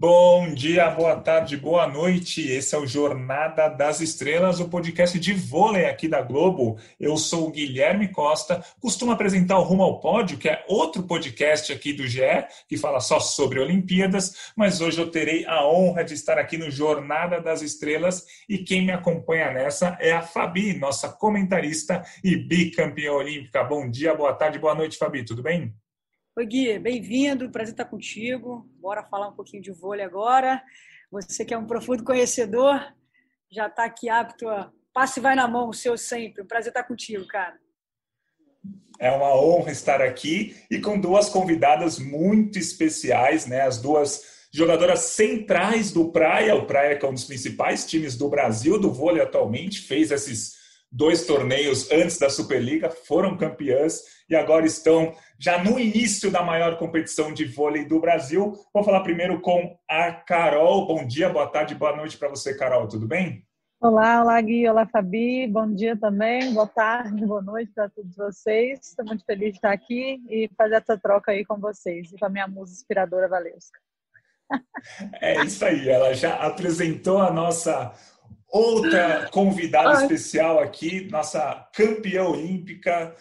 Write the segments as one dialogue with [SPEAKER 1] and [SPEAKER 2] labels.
[SPEAKER 1] Bom dia, boa tarde, boa noite. Esse é o Jornada das Estrelas, o podcast de vôlei aqui da Globo. Eu sou o Guilherme Costa, costumo apresentar o Rumo ao Pódio, que é outro podcast aqui do GE, que fala só sobre Olimpíadas, mas hoje eu terei a honra de estar aqui no Jornada das Estrelas e quem me acompanha nessa é a Fabi, nossa comentarista e bicampeã olímpica. Bom dia, boa tarde, boa noite, Fabi, tudo bem?
[SPEAKER 2] Oi, Gui, bem-vindo, prazer estar contigo. Bora falar um pouquinho de vôlei agora. Você que é um profundo conhecedor, já está aqui apto a. Passe vai na mão, o seu sempre. Prazer estar contigo, cara.
[SPEAKER 1] É uma honra estar aqui e com duas convidadas muito especiais, né? As duas jogadoras centrais do Praia, o Praia que é um dos principais times do Brasil do vôlei atualmente, fez esses dois torneios antes da Superliga, foram campeãs e agora estão já no início da maior competição de vôlei do Brasil. Vou falar primeiro com a Carol. Bom dia, boa tarde, boa noite para você, Carol. Tudo bem?
[SPEAKER 3] Olá, olá Gui, olá Fabi, bom dia também, boa tarde, boa noite para todos vocês. Estou muito feliz de estar aqui e fazer essa troca aí com vocês e com a minha musa inspiradora Valesca.
[SPEAKER 1] É isso aí, ela já apresentou a nossa outra convidada especial aqui, nossa campeã olímpica,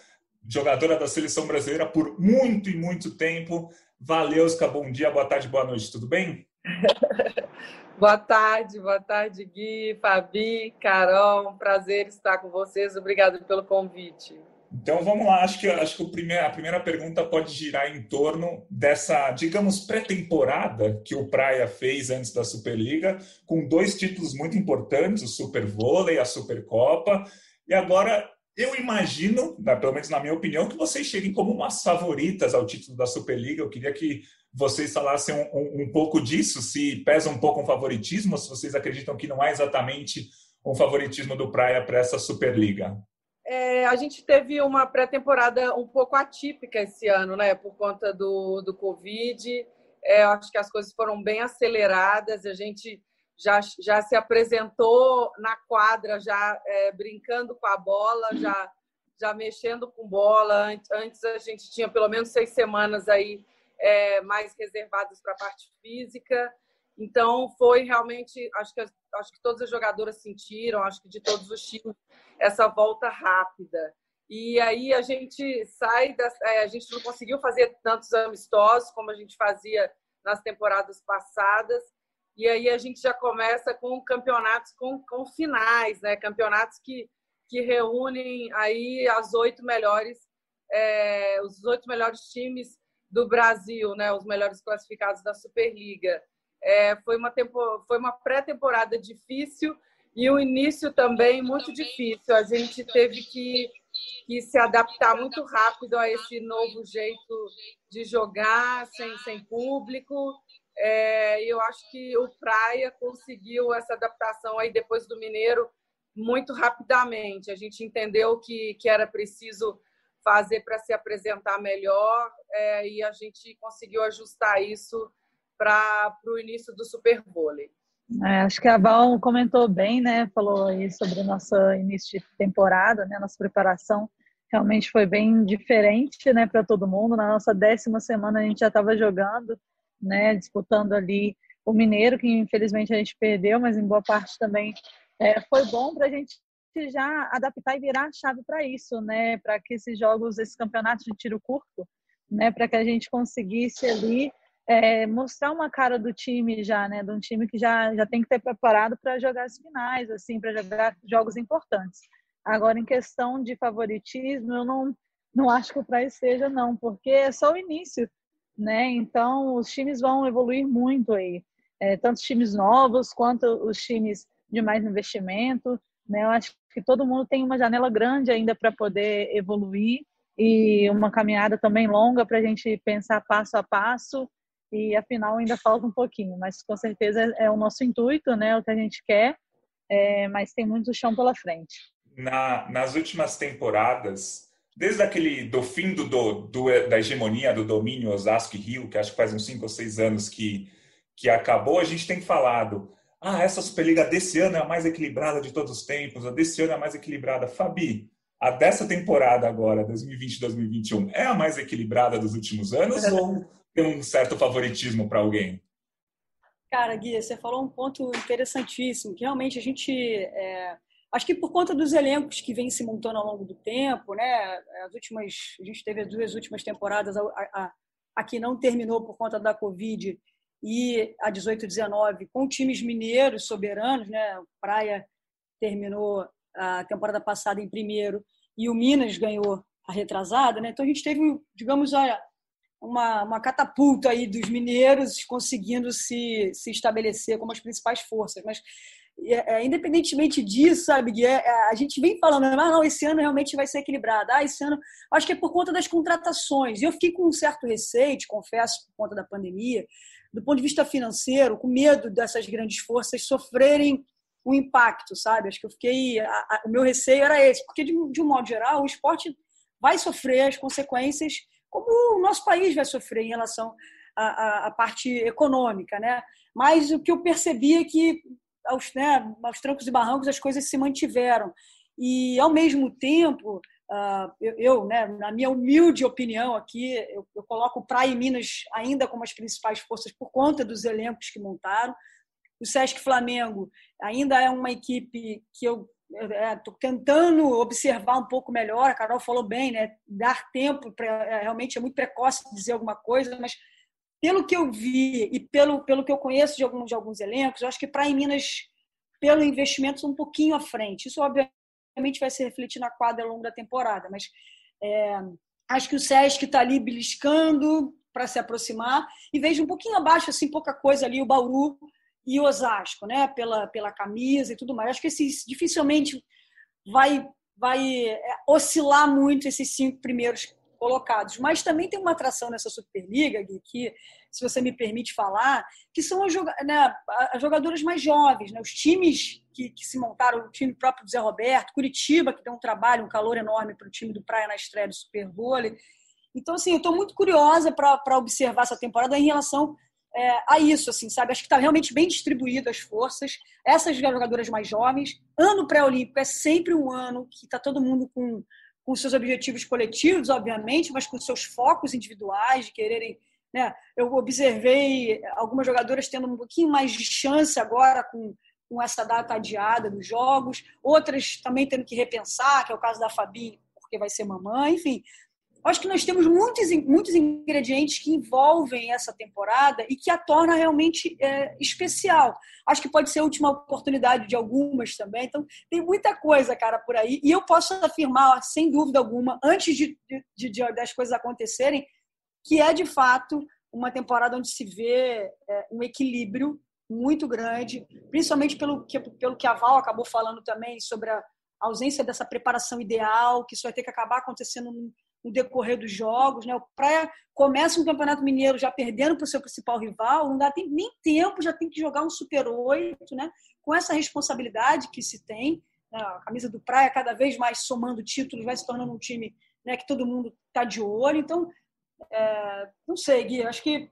[SPEAKER 1] jogadora da seleção brasileira por muito e muito tempo. Valeuska, bom dia, boa tarde, boa noite, tudo bem?
[SPEAKER 4] boa tarde, boa tarde, Gui, Fabi, Carol, um prazer estar com vocês, obrigado pelo convite.
[SPEAKER 1] Então vamos lá, acho que, acho que o primeiro, a primeira pergunta pode girar em torno dessa, digamos, pré-temporada que o Praia fez antes da Superliga, com dois títulos muito importantes, o Super Vôlei, a Supercopa, e agora eu imagino, pelo menos na minha opinião, que vocês cheguem como umas favoritas ao título da Superliga. Eu queria que vocês falassem um, um, um pouco disso, se pesa um pouco um favoritismo, se vocês acreditam que não é exatamente um favoritismo do Praia para essa Superliga.
[SPEAKER 4] É, a gente teve uma pré-temporada um pouco atípica esse ano, né? Por conta do, do Covid. É, acho que as coisas foram bem aceleradas. A gente já, já se apresentou na quadra, já é, brincando com a bola, já, já mexendo com bola. Antes a gente tinha pelo menos seis semanas aí é, mais reservadas para a parte física. Então foi realmente, acho que, acho que todas as jogadoras sentiram, acho que de todos os times, essa volta rápida. E aí a gente sai, das, é, a gente não conseguiu fazer tantos amistosos como a gente fazia nas temporadas passadas e aí a gente já começa com campeonatos com, com finais, né? Campeonatos que, que reúnem aí as oito melhores, é, os oito melhores times do Brasil, né? Os melhores classificados da Superliga. É, foi uma tempo, foi uma pré-temporada difícil e o início também muito difícil. A gente teve que, que se adaptar muito rápido a esse novo jeito de jogar sem, sem público é, eu acho que o Praia conseguiu essa adaptação aí depois do Mineiro muito rapidamente. A gente entendeu que, que era preciso fazer para se apresentar melhor é, e a gente conseguiu ajustar isso para o início do Super Vôlei.
[SPEAKER 3] É, acho que a Val comentou bem, né? Falou aí sobre o nosso início de temporada, né? Nossa preparação realmente foi bem diferente, né? Para todo mundo. Na nossa décima semana a gente já estava jogando né, disputando ali o Mineiro, que infelizmente a gente perdeu, mas em boa parte também é, foi bom para a gente já adaptar e virar a chave para isso, né, para que esses jogos, esses campeonatos de tiro curto, né, para que a gente conseguisse ali é, mostrar uma cara do time já, né, de um time que já, já tem que ter preparado para jogar as finais, assim, para jogar jogos importantes. Agora, em questão de favoritismo, eu não, não acho que o Praia esteja, não, porque é só o início né? Então, os times vão evoluir muito aí, é, tanto os times novos quanto os times de mais investimento, né? Eu acho que todo mundo tem uma janela grande ainda para poder evoluir e uma caminhada também longa para a gente pensar passo a passo e afinal ainda falta um pouquinho, mas com certeza é o nosso intuito, né? O que a gente quer, é, mas tem muito chão pela frente.
[SPEAKER 1] Na, nas últimas temporadas, desde aquele do fim do, do, do, da hegemonia do domínio Osasco e Rio, que acho que faz uns cinco ou seis anos que, que acabou, a gente tem falado, ah, essa Superliga desse ano é a mais equilibrada de todos os tempos, a desse ano é a mais equilibrada. Fabi, a dessa temporada agora, 2020-2021, é a mais equilibrada dos últimos anos ou tem um certo favoritismo para alguém?
[SPEAKER 2] Cara, Gui, você falou um ponto interessantíssimo, que realmente a gente. É, acho que por conta dos elencos que vêm se montando ao longo do tempo, né? As últimas, a gente teve as duas últimas temporadas, a, a, a que não terminou por conta da Covid e a 18-19 com times mineiros soberanos, né? Praia terminou a temporada passada em primeiro e o Minas ganhou a retrasada, né? Então a gente teve, digamos, uma, uma catapulta aí dos mineiros conseguindo se, se estabelecer como as principais forças. Mas, é, é independentemente disso, sabe, é, é, a gente vem falando, ah, não, esse ano realmente vai ser equilibrado. Ah, esse ano, acho que é por conta das contratações. E eu fiquei com um certo receio, confesso, por conta da pandemia, do ponto de vista financeiro, com medo dessas grandes forças sofrerem um impacto, sabe? Acho que eu fiquei. A, a, o meu receio era esse, porque, de, de um modo geral, o esporte vai sofrer as consequências como o nosso país vai sofrer em relação à, à, parte econômica, né? Mas o que eu percebi é que aos, né, aos trancos e barrancos as coisas se mantiveram e ao mesmo tempo Uh, eu, né, na minha humilde opinião aqui, eu, eu, coloco Praia e Minas ainda como as principais forças por conta dos elencos que montaram. O Sesc Flamengo ainda é uma equipe que eu estou é, tentando observar um pouco melhor. A Carol falou bem, né? Dar tempo para é, realmente é muito precoce dizer alguma coisa, mas pelo que eu vi e pelo pelo que eu conheço de alguns de alguns elencos, eu acho que para em Minas pelo investimento um pouquinho à frente. Isso obviamente vai se refletir na quadra ao longo da temporada, mas é, acho que o Sesc está ali beliscando para se aproximar e vejo um pouquinho abaixo assim pouca coisa ali o Bauru e Osasco, né? Pela, pela camisa e tudo mais. Acho que esses dificilmente vai, vai é, oscilar muito esses cinco primeiros colocados. Mas também tem uma atração nessa Superliga, Gui, que, se você me permite falar, que são as, né, as jogadoras mais jovens, né? os times que, que, se montaram, o time próprio do Zé Roberto, Curitiba, que deu um trabalho, um calor enorme para o time do Praia na estreia do Super Vôlei. Então, assim, eu estou muito curiosa para observar essa temporada em relação é, a isso, assim, sabe? Acho que está realmente bem distribuído as forças. Essas jogadoras mais jovens. Ano pré-olímpico é sempre um ano que está todo mundo com, com seus objetivos coletivos, obviamente, mas com seus focos individuais, de quererem. Né? Eu observei algumas jogadoras tendo um pouquinho mais de chance agora com, com essa data adiada dos jogos, outras também tendo que repensar, que é o caso da Fabi, porque vai ser mamãe, enfim acho que nós temos muitos, muitos ingredientes que envolvem essa temporada e que a torna realmente é, especial. Acho que pode ser a última oportunidade de algumas também. Então, tem muita coisa, cara, por aí. E eu posso afirmar, sem dúvida alguma, antes de, de, de das coisas acontecerem, que é de fato uma temporada onde se vê é, um equilíbrio muito grande, principalmente pelo que, pelo que a Val acabou falando também sobre a ausência dessa preparação ideal, que isso vai ter que acabar acontecendo no decorrer dos jogos. Né? O Praia começa um Campeonato Mineiro já perdendo para o seu principal rival, não dá nem tempo, já tem que jogar um Super 8, né? com essa responsabilidade que se tem. Né? A camisa do Praia cada vez mais somando títulos, vai se tornando um time né, que todo mundo está de olho. Então, é, não sei, Gui, acho que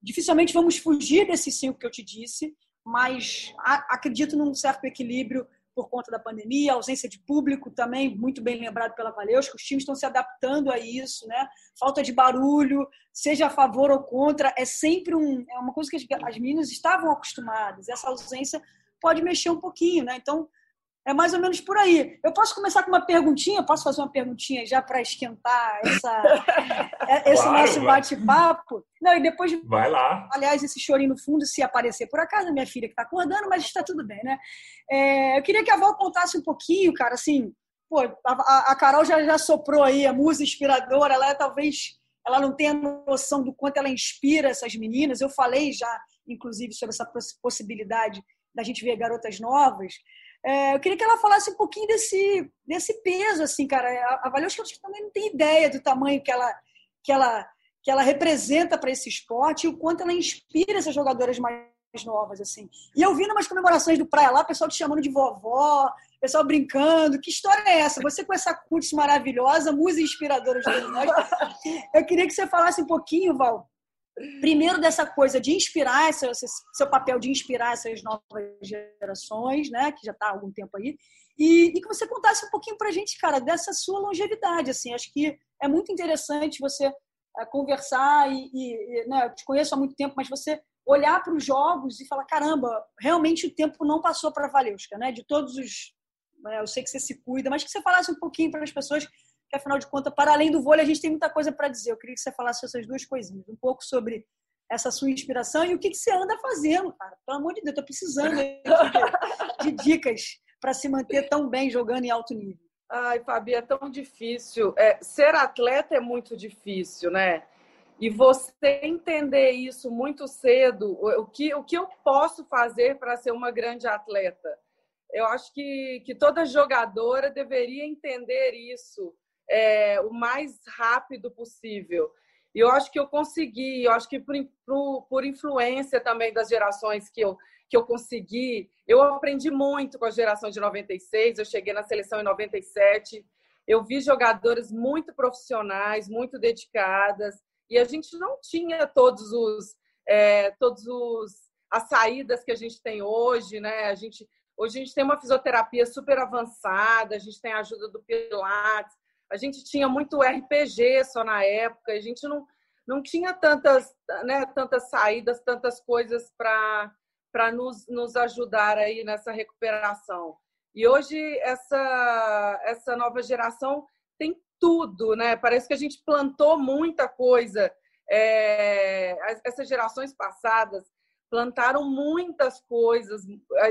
[SPEAKER 2] dificilmente vamos fugir desses cinco que eu te disse, mas acredito num certo equilíbrio por conta da pandemia, ausência de público também, muito bem lembrado pela Valeus, que os times estão se adaptando a isso, né? Falta de barulho, seja a favor ou contra, é sempre um, é uma coisa que as meninas estavam acostumadas. Essa ausência pode mexer um pouquinho, né? Então, é mais ou menos por aí. Eu posso começar com uma perguntinha? Posso fazer uma perguntinha já para esquentar essa, é, esse claro, nosso bate-papo? Não, e depois.
[SPEAKER 1] Vai lá.
[SPEAKER 2] Aliás, esse chorinho no fundo, se aparecer por acaso, minha filha que está acordando, mas está tudo bem, né? É, eu queria que a Val contasse um pouquinho, cara, assim. Pô, a, a Carol já, já soprou aí, a musa inspiradora, ela é, talvez ela não tenha noção do quanto ela inspira essas meninas. Eu falei já, inclusive, sobre essa possibilidade da gente ver garotas novas. É, eu queria que ela falasse um pouquinho desse, desse peso, assim, cara. A, a acho que também não tem ideia do tamanho que ela, que ela, que ela representa para esse esporte e o quanto ela inspira essas jogadoras mais novas, assim. E eu vi umas comemorações do Praia lá, pessoal te chamando de vovó, pessoal brincando. Que história é essa? Você com essa curte maravilhosa, música inspiradora de nós. Eu queria que você falasse um pouquinho, Val, primeiro dessa coisa de inspirar essa, seu papel de inspirar essas novas gerações, né, que já está há algum tempo aí, e, e que você contasse um pouquinho para a gente, cara, dessa sua longevidade, assim, acho que é muito interessante você é, conversar e, e né, eu te conheço há muito tempo, mas você olhar para os jogos e falar: caramba, realmente o tempo não passou para Valeuska, né? De todos os. Né, eu sei que você se cuida, mas que você falasse um pouquinho para as pessoas, que afinal de contas, para além do vôlei, a gente tem muita coisa para dizer. Eu queria que você falasse essas duas coisinhas: um pouco sobre essa sua inspiração e o que, que você anda fazendo, cara. Pelo amor de Deus, eu tô precisando de, de dicas para se manter tão bem jogando em alto nível.
[SPEAKER 4] Ai, Fabi, é tão difícil. É, ser atleta é muito difícil, né? E você entender isso muito cedo, o que, o que eu posso fazer para ser uma grande atleta? Eu acho que, que toda jogadora deveria entender isso é, o mais rápido possível. E eu acho que eu consegui, eu acho que por, por, influência também das gerações que eu, que eu consegui, eu aprendi muito com a geração de 96, eu cheguei na seleção em 97, eu vi jogadoras muito profissionais, muito dedicadas, e a gente não tinha todos os é, todos os as saídas que a gente tem hoje, né? A gente hoje a gente tem uma fisioterapia super avançada, a gente tem a ajuda do Pilates, a gente tinha muito RPG só na época, a gente não não tinha tantas, né, tantas saídas, tantas coisas para nos, nos ajudar aí nessa recuperação. E hoje essa essa nova geração tem tudo, né? Parece que a gente plantou muita coisa. É, essas gerações passadas plantaram muitas coisas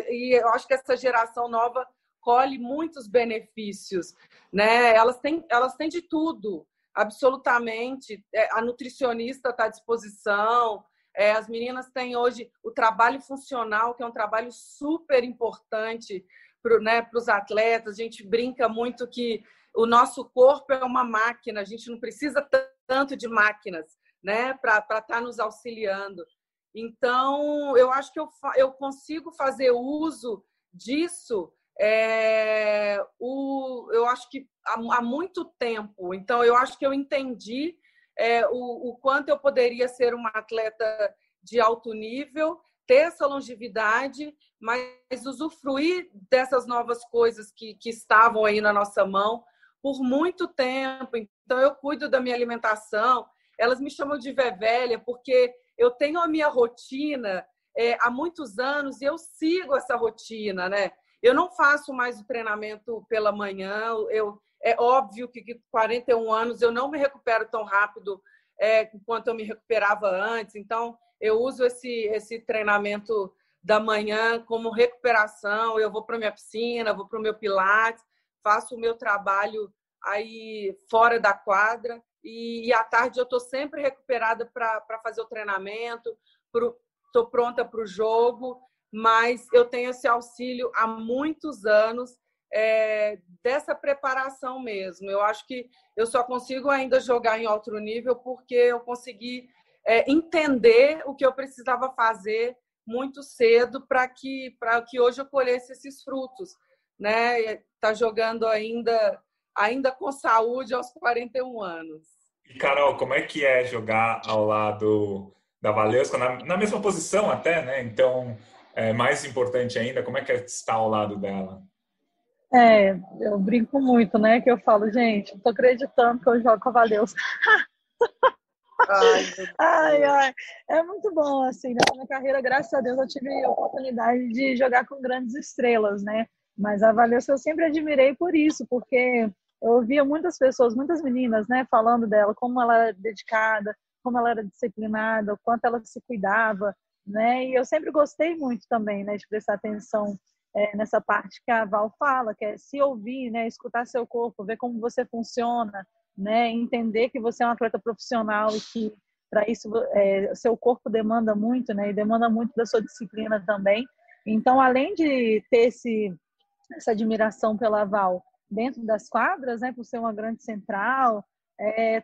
[SPEAKER 4] e eu acho que essa geração nova colhe muitos benefícios, né? Elas têm, elas têm de tudo, absolutamente. É, a nutricionista está à disposição. É, as meninas têm hoje o trabalho funcional, que é um trabalho super importante para né, os atletas. A gente brinca muito que o nosso corpo é uma máquina, a gente não precisa tanto de máquinas né, para estar tá nos auxiliando. Então, eu acho que eu, eu consigo fazer uso disso é, o, eu acho que há, há, muito tempo. Então, eu acho que eu entendi é, o, o quanto eu poderia ser uma atleta de alto nível, ter essa longevidade, mas usufruir dessas novas coisas que, que estavam aí na nossa mão por muito tempo. Então, eu cuido da minha alimentação. Elas me chamam de velha porque eu tenho a minha rotina é, há muitos anos e eu sigo essa rotina, né? Eu não faço mais o treinamento pela manhã. Eu, é óbvio que com 41 anos eu não me recupero tão rápido é, quanto eu me recuperava antes. Então, eu uso esse, esse treinamento da manhã como recuperação. Eu vou para minha piscina, vou para o meu pilates, faço o meu trabalho aí fora da quadra e, e à tarde eu estou sempre recuperada para fazer o treinamento, estou pronta para o jogo, mas eu tenho esse auxílio há muitos anos é, dessa preparação mesmo. Eu acho que eu só consigo ainda jogar em outro nível porque eu consegui é, entender o que eu precisava fazer muito cedo para que para que hoje eu colhesse esses frutos, né? Tá jogando ainda ainda com saúde aos 41 anos.
[SPEAKER 1] E Carol, como é que é jogar ao lado da Valesca, na, na mesma posição até, né? Então, é mais importante ainda, como é que é estar ao lado dela?
[SPEAKER 3] É, eu brinco muito, né? Que eu falo, gente, não tô acreditando que eu jogo com a. Ai, ai, ai, é muito bom, assim, na minha carreira, graças a Deus, eu tive a oportunidade de jogar com grandes estrelas, né? Mas a Valesca eu sempre admirei por isso, porque eu ouvia muitas pessoas, muitas meninas, né, falando dela, como ela era dedicada, como ela era disciplinada, o quanto ela se cuidava, né? E eu sempre gostei muito também, né, de prestar atenção é, nessa parte que a Val fala, que é se ouvir, né, escutar seu corpo, ver como você funciona, né, entender que você é um atleta profissional e que para isso é, seu corpo demanda muito, né, e demanda muito da sua disciplina também. Então, além de ter esse, essa admiração pela Val dentro das quadras, né, por ser uma grande central, é,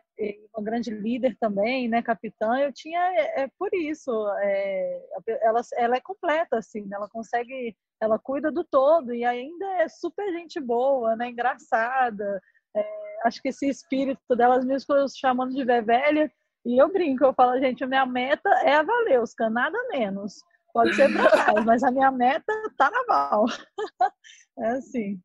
[SPEAKER 3] uma grande líder também, né, capitã, eu tinha é, é por isso, é, ela, ela é completa assim, né, ela consegue, ela cuida do todo e ainda é super gente boa, né, engraçada. É, acho que esse espírito delas mesmo chamando de velha e eu brinco, eu falo, gente, a minha meta é a Valeuska, nada menos. Pode ser para mais, mas a minha meta tá na Val. é assim.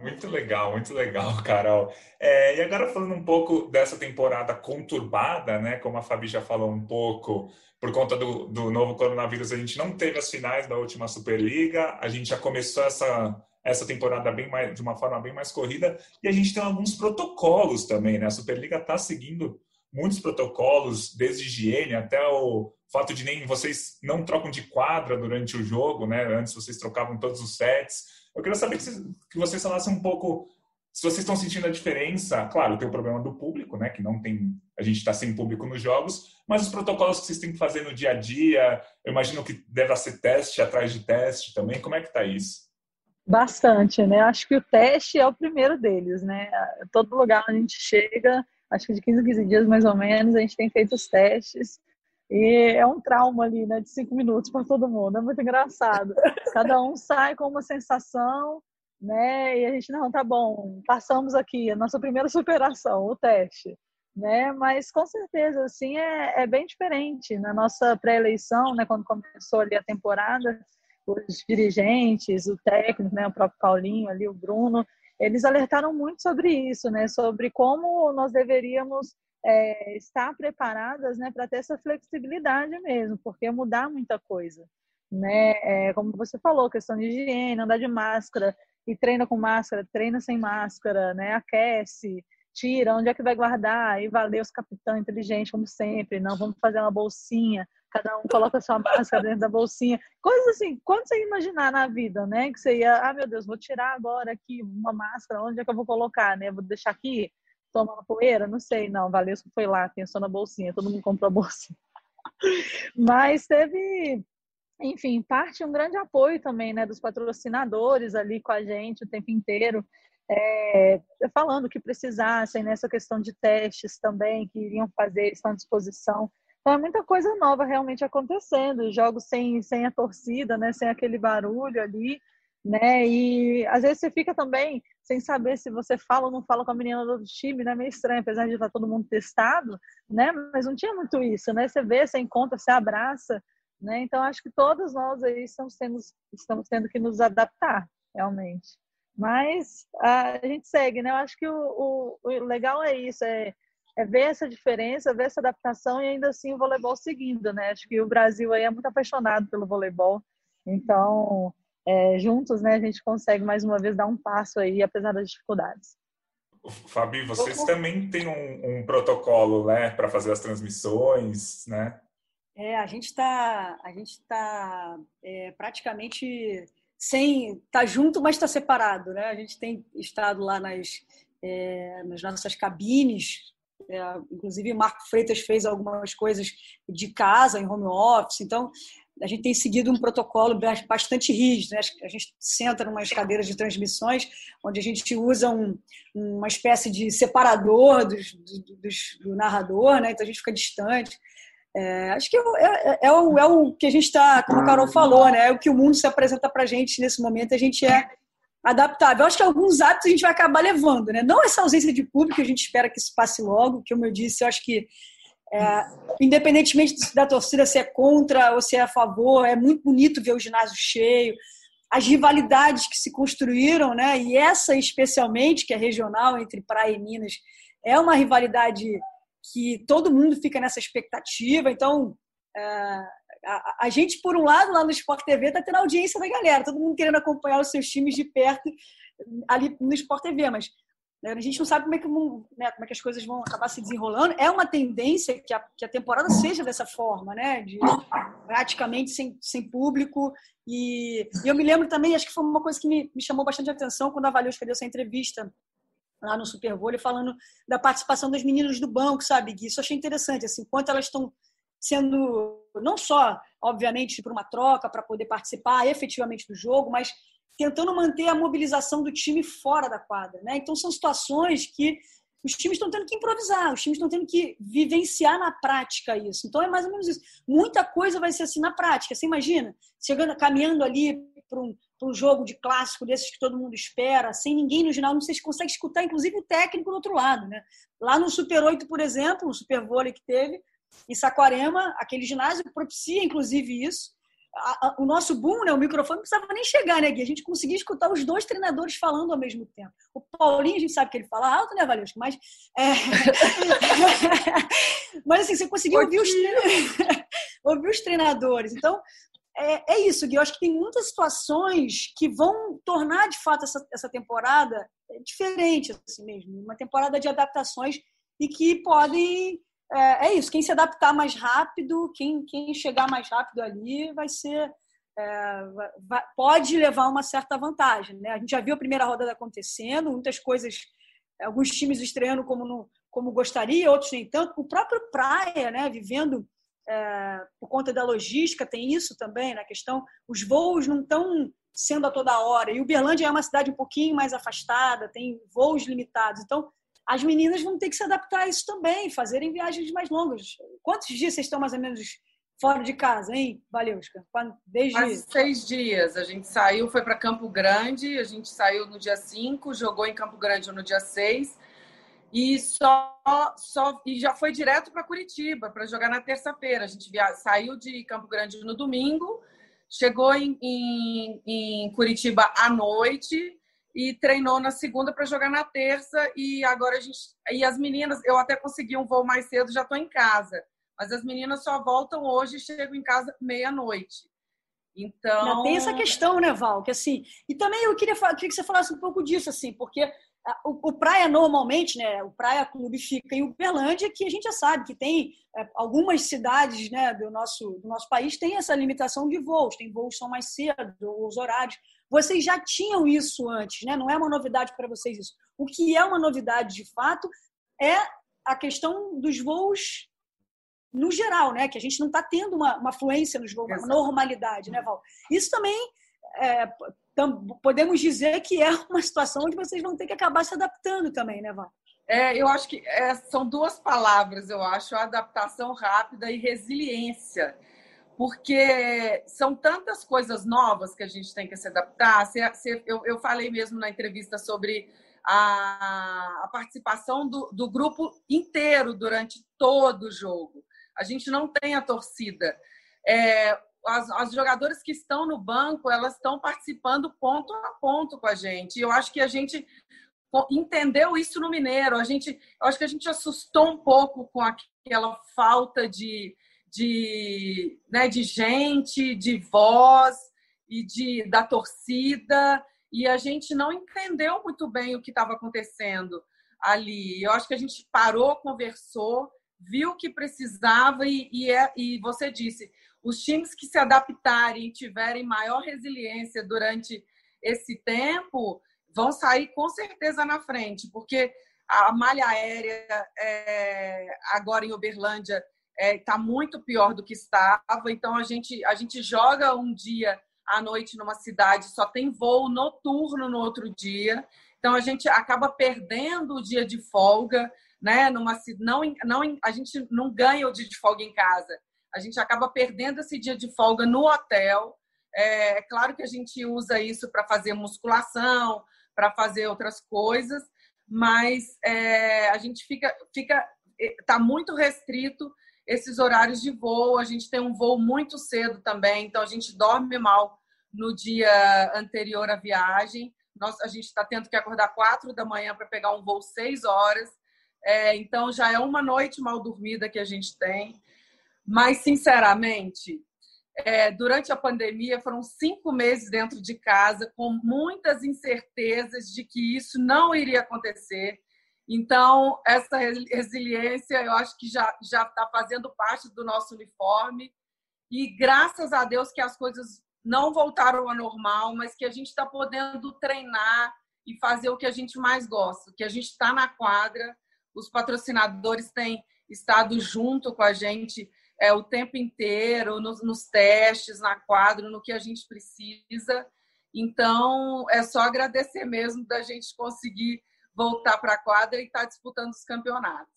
[SPEAKER 1] Muito legal, muito legal, Carol. É, e agora falando um pouco dessa temporada conturbada, né? Como a Fabi já falou um pouco, por conta do, do novo coronavírus, a gente não teve as finais da última Superliga, a gente já começou essa, essa temporada bem mais, de uma forma bem mais corrida, e a gente tem alguns protocolos também, né? A Superliga está seguindo muitos protocolos, desde higiene até o fato de nem vocês não trocam de quadra durante o jogo, né? Antes vocês trocavam todos os sets. Eu queria saber que vocês, falassem um pouco se vocês estão sentindo a diferença. Claro, tem o problema do público, né? Que não tem, a gente está sem público nos jogos, mas os protocolos que vocês têm que fazer no dia a dia, eu imagino que deve ser teste atrás de teste também. Como é que está isso?
[SPEAKER 3] Bastante, né? Acho que o teste é o primeiro deles, né? Todo lugar onde a gente chega, acho que de 15 a 15 dias mais ou menos, a gente tem feito os testes. E é um trauma ali, né, de cinco minutos para todo mundo. É muito engraçado. Cada um sai com uma sensação, né? E a gente não tá bom. Passamos aqui a nossa primeira superação, o teste, né? Mas com certeza, assim, é, é bem diferente na nossa pré-eleição, né? Quando começou ali a temporada, os dirigentes, o técnico, né? O próprio Paulinho ali, o Bruno, eles alertaram muito sobre isso, né? Sobre como nós deveríamos é, estar preparadas né, para ter essa flexibilidade mesmo, porque mudar muita coisa. Né? É, como você falou, questão de higiene, andar de máscara, e treina com máscara, treina sem máscara, né? aquece, tira, onde é que vai guardar? E valeu os capitães inteligentes, como sempre, não, vamos fazer uma bolsinha, cada um coloca sua máscara dentro da bolsinha. Coisas assim, quando você imaginar na vida, né? Que você ia, ah, meu Deus, vou tirar agora aqui uma máscara, onde é que eu vou colocar, né? Vou deixar aqui? tomando poeira? Não sei, não. Valesco foi lá, pensou na bolsinha, todo mundo comprou a bolsinha. Mas teve, enfim, parte um grande apoio também, né, dos patrocinadores ali com a gente o tempo inteiro, é, falando que precisassem nessa questão de testes também, que iriam fazer, estão à disposição. Então é muita coisa nova realmente acontecendo, jogos sem, sem a torcida, né, sem aquele barulho ali, né? E às vezes você fica também sem saber se você fala ou não fala com a menina do time, né? Meio estranho, apesar de estar todo mundo testado, né? Mas não tinha muito isso, né? Você vê, você encontra, você abraça, né? Então acho que todos nós aí estamos tendo, estamos tendo que nos adaptar, realmente. Mas a gente segue, né? Eu acho que o, o, o legal é isso, é, é ver essa diferença, ver essa adaptação e ainda assim o voleibol seguindo, né? Acho que o Brasil aí é muito apaixonado pelo voleibol, então é, juntos, né, a gente consegue mais uma vez dar um passo aí, apesar das dificuldades.
[SPEAKER 1] Fabi, vocês também têm um, um protocolo, né, para fazer as transmissões, né?
[SPEAKER 2] É, a gente está, a gente está é, praticamente sem, tá junto, mas está separado, né? A gente tem estado lá nas, é, nas nossas cabines, é, inclusive Marco Freitas fez algumas coisas de casa, em home office, então a gente tem seguido um protocolo bastante rígido. Né? A gente senta em umas cadeiras de transmissões, onde a gente usa um, uma espécie de separador dos, dos, do narrador, né? então a gente fica distante. É, acho que é, é, é, o, é o que a gente está, como a Carol falou, né? é o que o mundo se apresenta para a gente nesse momento, a gente é adaptável. Eu acho que alguns hábitos a gente vai acabar levando, né? não essa ausência de público, a gente espera que isso passe logo, como eu disse, eu acho que é, independentemente da torcida se é contra ou se é a favor, é muito bonito ver o ginásio cheio, as rivalidades que se construíram, né? E essa especialmente, que é regional entre Praia e Minas, é uma rivalidade que todo mundo fica nessa expectativa. Então, é, a, a, gente, por um lado, lá no Sport TV, está tendo audiência da galera, todo mundo querendo acompanhar os seus times de perto ali no Sport TV, mas né? A gente não sabe como é, que, né, como é que as coisas vão acabar se desenrolando. É uma tendência que a, que a temporada seja dessa forma, né? De praticamente sem, sem público. E, e, eu me lembro também, acho que foi uma coisa que me, me chamou bastante atenção quando a Valeu deu essa entrevista lá no Super Bowl, falando da participação das meninas do banco, sabe, Gui? Isso eu achei interessante, assim, quanto elas estão sendo, não só, obviamente, por uma troca para poder participar efetivamente do jogo, mas tentando manter a mobilização do time fora da quadra. Né? Então, são situações que os times estão tendo que improvisar, os times estão tendo que vivenciar na prática isso. Então, é mais ou menos isso. Muita coisa vai ser assim na prática. Você imagina, chegando, caminhando ali para um, um jogo de clássico desses que todo mundo espera, sem ninguém no ginásio, você consegue escutar, inclusive, o técnico do outro lado. Né? Lá no Super 8, por exemplo, no Super Vôlei que teve, em Saquarema, aquele ginásio propicia, inclusive, isso a, a, o nosso boom, né, o microfone não precisava nem chegar, né, Gui? A gente conseguia escutar os dois treinadores falando ao mesmo tempo. O Paulinho, a gente sabe que ele fala alto, né, Valesco? Mas, é... mas assim, você conseguiu ouvir os, ouvir os treinadores. Então, é, é, isso, Gui. Eu acho que tem muitas situações que vão tornar, de fato, essa, essa temporada diferente, assim mesmo. Uma temporada de adaptações e que podem é, é, isso, quem se adaptar mais rápido, quem, quem chegar mais rápido ali vai ser. É, vai, pode levar uma certa vantagem. Né? A gente já viu a primeira rodada acontecendo, muitas coisas, alguns times estreando como, no, como gostaria, outros nem tanto. O próprio Praia, né, vivendo é, por conta da logística, tem isso também na questão. Os voos não estão sendo a toda hora. E Uberlândia é uma cidade um pouquinho mais afastada, tem voos limitados. Então, as meninas vão ter que se adaptar a isso também, fazerem viagens mais longas. Quantos dias vocês estão mais ou menos fora de casa, hein, Valeuska?
[SPEAKER 4] Desde... Seis dias. A gente saiu, foi para Campo Grande, a gente saiu no dia 5, jogou em Campo Grande no dia 6 e só, só e já foi direto para Curitiba para jogar na terça-feira. A gente via, saiu de Campo Grande no domingo, chegou em, em, em Curitiba à noite e treinou na segunda para jogar na terça e agora a gente e as meninas eu até consegui um voo mais cedo já estou em casa mas as meninas só voltam hoje e chegam em casa meia noite então
[SPEAKER 2] tem essa questão né Val que assim e também eu queria, queria que você falasse um pouco disso assim porque o, o, Praia normalmente, né, o Praia Clube fica em Uberlândia, que a gente já sabe que tem é, algumas cidades né, do, nosso, do nosso país tem essa limitação de voos, tem voos que são mais cedo, os horários. Vocês já tinham isso antes, né? não é uma novidade para vocês isso. O que é uma novidade de fato é a questão dos voos no geral, né? que a gente não está tendo uma, uma fluência nos voos, uma normalidade, né, Val? Isso também é, podemos dizer que é uma situação onde vocês vão ter que acabar se adaptando também, né, Val?
[SPEAKER 4] É, eu acho que é, são duas palavras, eu acho, adaptação rápida e resiliência porque são tantas coisas novas que a gente tem que se adaptar. Eu, falei mesmo na entrevista sobre a, participação do, grupo inteiro durante todo o jogo. A gente não tem a torcida. É, as, as jogadoras que estão no banco, elas estão participando ponto a ponto com a gente. Eu acho que a gente entendeu isso no Mineiro. A gente, eu acho que a gente assustou um pouco com aquela falta de de, né, de gente, de voz e de da torcida e a gente não entendeu muito bem o que estava acontecendo ali. Eu acho que a gente parou, conversou, viu o que precisava e, e, é, e você disse, os times que se adaptarem e tiverem maior resiliência durante esse tempo vão sair com certeza na frente, porque a malha aérea é, agora em Uberlândia está é, tá muito pior do que estava. Então a gente a gente joga um dia à noite numa cidade, só tem voo noturno no outro dia. Então a gente acaba perdendo o dia de folga, né? Numa não não a gente não ganha o dia de folga em casa. A gente acaba perdendo esse dia de folga no hotel. É, é claro que a gente usa isso para fazer musculação, para fazer outras coisas, mas é, a gente fica fica está muito restrito esses horários de voo. A gente tem um voo muito cedo também, então a gente dorme mal no dia anterior à viagem. Nós, a gente está tendo que acordar quatro da manhã para pegar um voo seis horas. É, então já é uma noite mal dormida que a gente tem. Mas, sinceramente, é, durante a pandemia foram cinco meses dentro de casa, com muitas incertezas de que isso não iria acontecer. Então, essa resiliência eu acho que já está fazendo parte do nosso uniforme e graças a Deus que as coisas não voltaram ao normal, mas que a gente está podendo treinar e fazer o que a gente mais gosta, que a gente está na quadra, os patrocinadores têm estado junto com a gente é, o tempo inteiro, nos, nos testes, na quadra, no que a gente precisa. Então, é só agradecer mesmo da gente conseguir voltar para a quadra e estar tá disputando os campeonatos.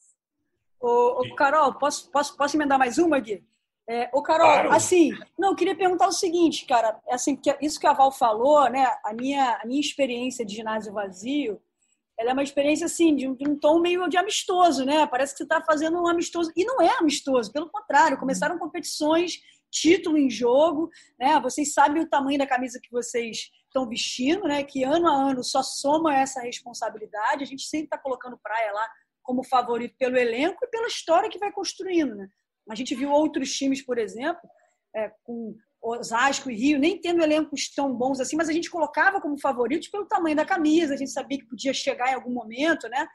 [SPEAKER 2] Ô, ô, Carol, posso, posso, posso emendar mais uma, Gui? É, ô, Carol, claro. assim, não, eu queria perguntar o seguinte, cara, é assim, porque isso que a Val falou, né, a minha, a minha experiência de ginásio vazio, ela é uma experiência, assim, de um, de um tom meio de amistoso, né, parece que você está fazendo um amistoso, e não é amistoso, pelo contrário, começaram competições título em jogo, né? Vocês sabem o tamanho da camisa que vocês estão vestindo, né? Que ano a ano só soma essa responsabilidade. A gente sempre está colocando praia lá como favorito pelo elenco e pela história que vai construindo, né? A gente viu outros times, por exemplo, é, com Osasco e Rio, nem tendo elencos tão bons assim, mas a gente colocava como favoritos pelo tamanho da camisa, a gente sabia que podia chegar em algum momento, né?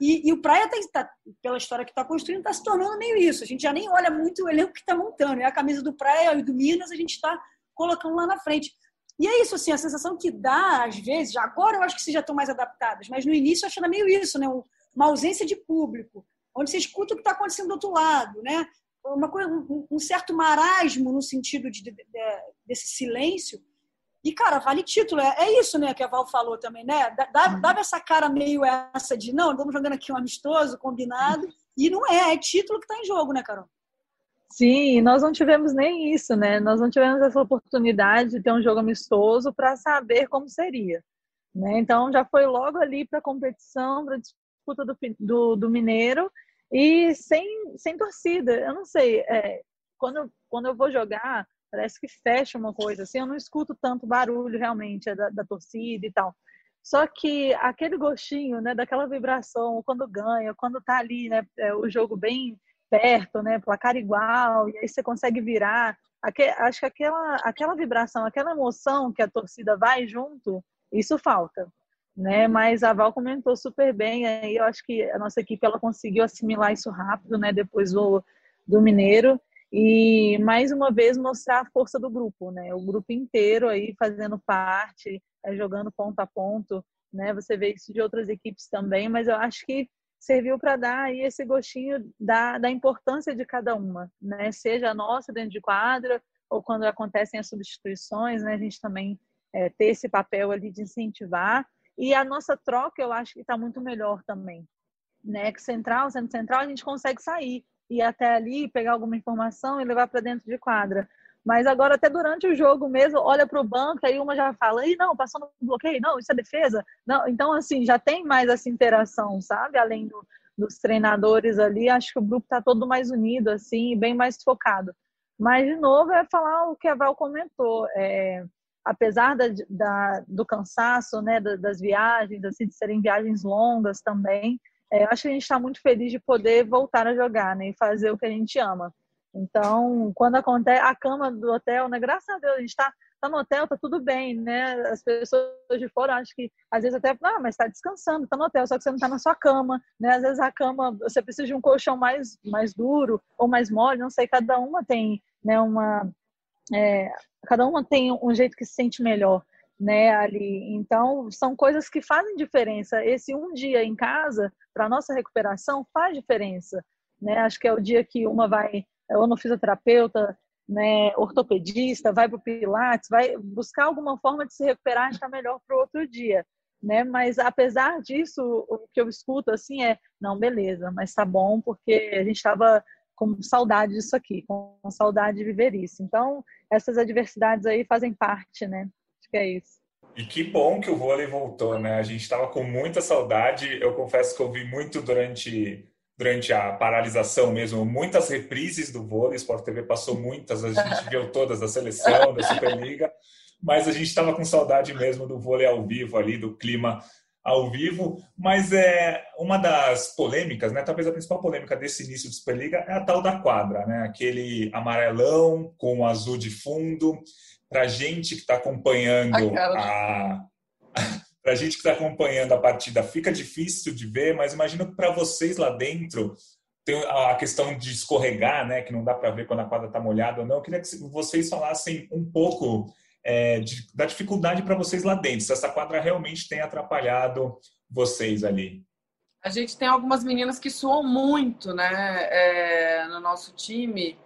[SPEAKER 2] E, e o Praia, tá, tá, pela história que está construindo, está se tornando meio isso. A gente já nem olha muito o elenco que está montando. É a camisa do Praia e do Minas, a gente está colocando lá na frente. E é isso, assim, a sensação que dá, às vezes, agora eu acho que vocês já estão mais adaptados, mas no início eu achava meio isso, né? Uma ausência de público, onde você escuta o que está acontecendo do outro lado, né? Uma coisa, um certo marasmo no sentido de, de, de, desse silêncio. E, cara, vale título. É, é, isso, né, que a Val falou também, né? Dava, dava essa cara meio essa de, não, vamos jogando aqui um amistoso, combinado. E não é, é título que está em jogo, né, Carol?
[SPEAKER 3] Sim, nós não tivemos nem isso, né? Nós não tivemos essa oportunidade de ter um jogo amistoso para saber como seria. Né? Então já foi logo ali para a competição, para a disputa do, do, do, Mineiro e sem, sem torcida. Eu não sei, é, quando, quando eu vou jogar, parece que fecha uma coisa assim, eu não escuto tanto barulho realmente é da, da torcida e tal. Só que aquele gostinho, né, daquela vibração, quando ganha, quando tá ali, né, é, o jogo bem perto, né? Placar igual, e aí você consegue virar. acho que aquela, aquela vibração, aquela emoção que a torcida vai junto, isso falta. Né? Mas a Val comentou super bem, aí eu acho que a nossa equipe ela conseguiu assimilar isso rápido, né? Depois do, do Mineiro e mais uma vez mostrar a força do grupo, né? O grupo inteiro aí fazendo parte, é, jogando ponto a ponto, né? Você vê isso de outras equipes também, mas eu acho que serviu para dar aí esse gostinho da, da importância de cada uma, né? Seja a nossa dentro de quadra ou quando acontecem as substituições, né? A gente também é, ter esse papel ali de incentivar e a nossa troca eu acho que está muito melhor também, né? Que central, sendo central, a gente consegue sair e até ali pegar alguma informação e levar para dentro de quadra. Mas agora, até durante o jogo mesmo, olha para o banco, aí uma já fala, e não, passou no bloqueio, não, isso é defesa. Não, então, assim, já tem mais essa interação, sabe? Além do, dos treinadores ali, acho que o grupo está todo mais unido, assim, bem mais focado. Mas, de novo, é falar o que a Val comentou. É, apesar da, da, do cansaço, né, das viagens, assim, de serem viagens longas também, é, acho que a gente está muito feliz de poder voltar a jogar né, e fazer o que a gente ama. Então, quando acontece a cama do hotel, né? Graças a Deus, a gente está tá no hotel, tá tudo bem, né? As pessoas de fora acham que às vezes até, ah, mas está descansando, tá no hotel, só que você não está na sua cama, né? Às vezes a cama, você precisa de um colchão mais mais duro ou mais mole, não sei, cada uma tem, né, uma é, cada uma tem um jeito que se sente melhor, né, ali. Então, são coisas que fazem diferença. Esse um dia em casa para nossa recuperação faz diferença, né? Acho que é o dia que uma vai ou no fisioterapeuta, né, ortopedista, vai para o Pilates, vai buscar alguma forma de se recuperar e estar melhor para o outro dia. Né? Mas apesar disso, o que eu escuto assim é, não, beleza, mas tá bom porque a gente estava com saudade disso aqui, com saudade de viver isso. Então, essas adversidades aí fazem parte, né? Acho que é isso.
[SPEAKER 1] E que bom que o vôlei voltou, né? A gente estava com muita saudade. Eu confesso que eu vi muito durante durante a paralisação mesmo, muitas reprises do vôlei, Sport TV passou muitas, a gente viu todas da seleção, da Superliga, mas a gente estava com saudade mesmo do vôlei ao vivo ali, do clima ao vivo, mas é uma das polêmicas, né? Talvez a principal polêmica desse início de Superliga é a tal da quadra, né? Aquele amarelão com azul de fundo. Para gente que está acompanhando a, para a gente que está acompanhando a partida, fica difícil de ver, mas imagino que para vocês lá dentro tem a questão de escorregar, né, que não dá para ver quando a quadra está molhada ou não. Eu queria que vocês falassem um pouco é, de, da dificuldade para vocês lá dentro, se essa quadra realmente tem atrapalhado vocês ali.
[SPEAKER 4] A gente tem algumas meninas que suam muito, né, é, no nosso time.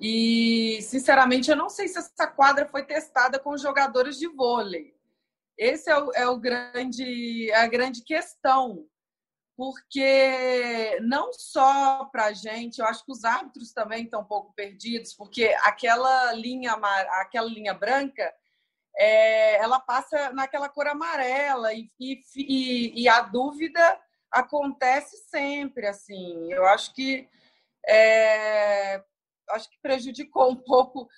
[SPEAKER 4] E, sinceramente, eu não sei se essa quadra foi testada com jogadores de vôlei. Esse é o, é o grande, é a grande questão, porque não só para a gente, eu acho que os árbitros também estão um pouco perdidos, porque aquela linha, aquela linha branca, é, ela passa naquela cor amarela e, e, e, a dúvida acontece sempre, assim. Eu acho que é, acho que prejudicou um pouco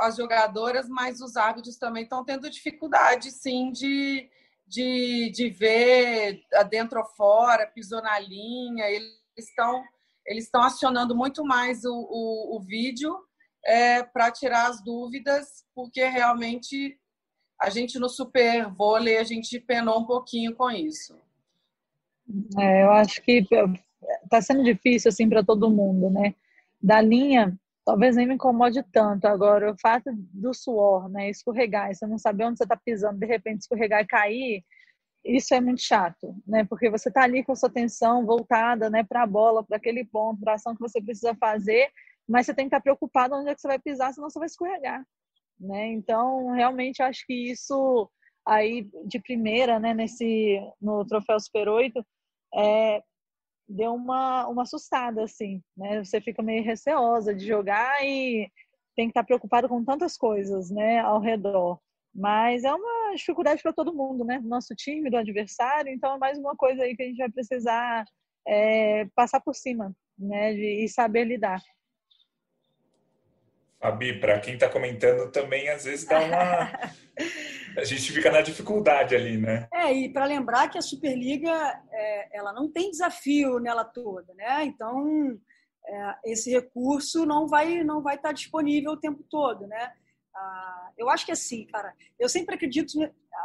[SPEAKER 4] as jogadoras, mas os árbitros também estão tendo dificuldade, sim, de, de, de ver dentro ou fora, pisou na linha. Eles estão eles estão acionando muito mais o, o, o vídeo é, para tirar as dúvidas, porque realmente a gente no super vôlei a gente penou um pouquinho com isso.
[SPEAKER 3] É, eu acho que está sendo difícil assim para todo mundo, né? Da linha, talvez nem me incomode tanto. Agora, o fato do suor, né? Escorregar, você não saber onde você está pisando, de repente escorregar e cair, isso é muito chato, né? Porque você está ali com sua atenção voltada, né, para a bola, para aquele ponto, para a ação que você precisa fazer, mas você tem que estar tá preocupado onde é que você vai pisar, senão você vai escorregar, né? Então, realmente acho que isso aí de primeira, né, nesse no troféu Super 8, é, deu uma uma assustada assim, né? Você fica meio receosa de jogar e tem que estar preocupado com tantas coisas, né, ao redor. Mas é uma dificuldade para todo mundo, né? Do nosso time, do adversário. Então é mais uma coisa aí que a gente vai precisar é, passar por cima, né? De, e saber lidar.
[SPEAKER 1] Fabi, para quem está comentando também, às vezes dá uma. a gente fica na dificuldade ali, né?
[SPEAKER 2] É, e para lembrar que a Superliga é, ela não tem desafio nela toda, né? Então é, esse recurso não vai não vai estar tá disponível o tempo todo, né? Ah, eu acho que assim, cara, eu sempre acredito.